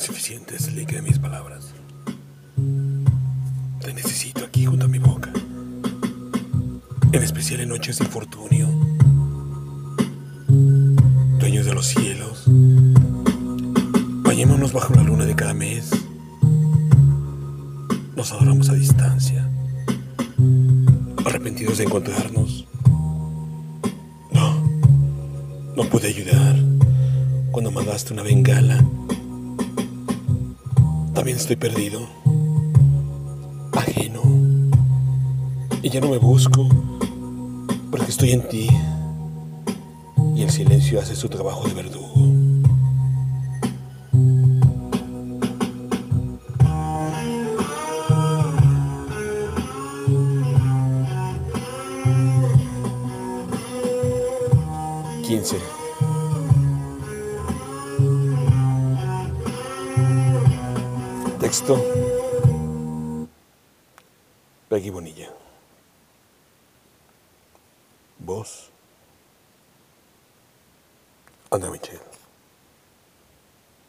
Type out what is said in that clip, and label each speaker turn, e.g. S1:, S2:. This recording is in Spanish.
S1: Insuficientes le quedan mis palabras. Te necesito aquí junto a mi boca. En especial en noches de infortunio. Dueños de los cielos. Bañémonos bajo la luna de cada mes. Nos adoramos a distancia. Arrepentidos de encontrarnos. No. No pude ayudar cuando mandaste una bengala. También estoy perdido, ajeno, y ya no me busco, porque estoy en ti, y el silencio hace su trabajo de verdugo. Quince. Texto. Peggy Bonilla. Voz. Ana Michel.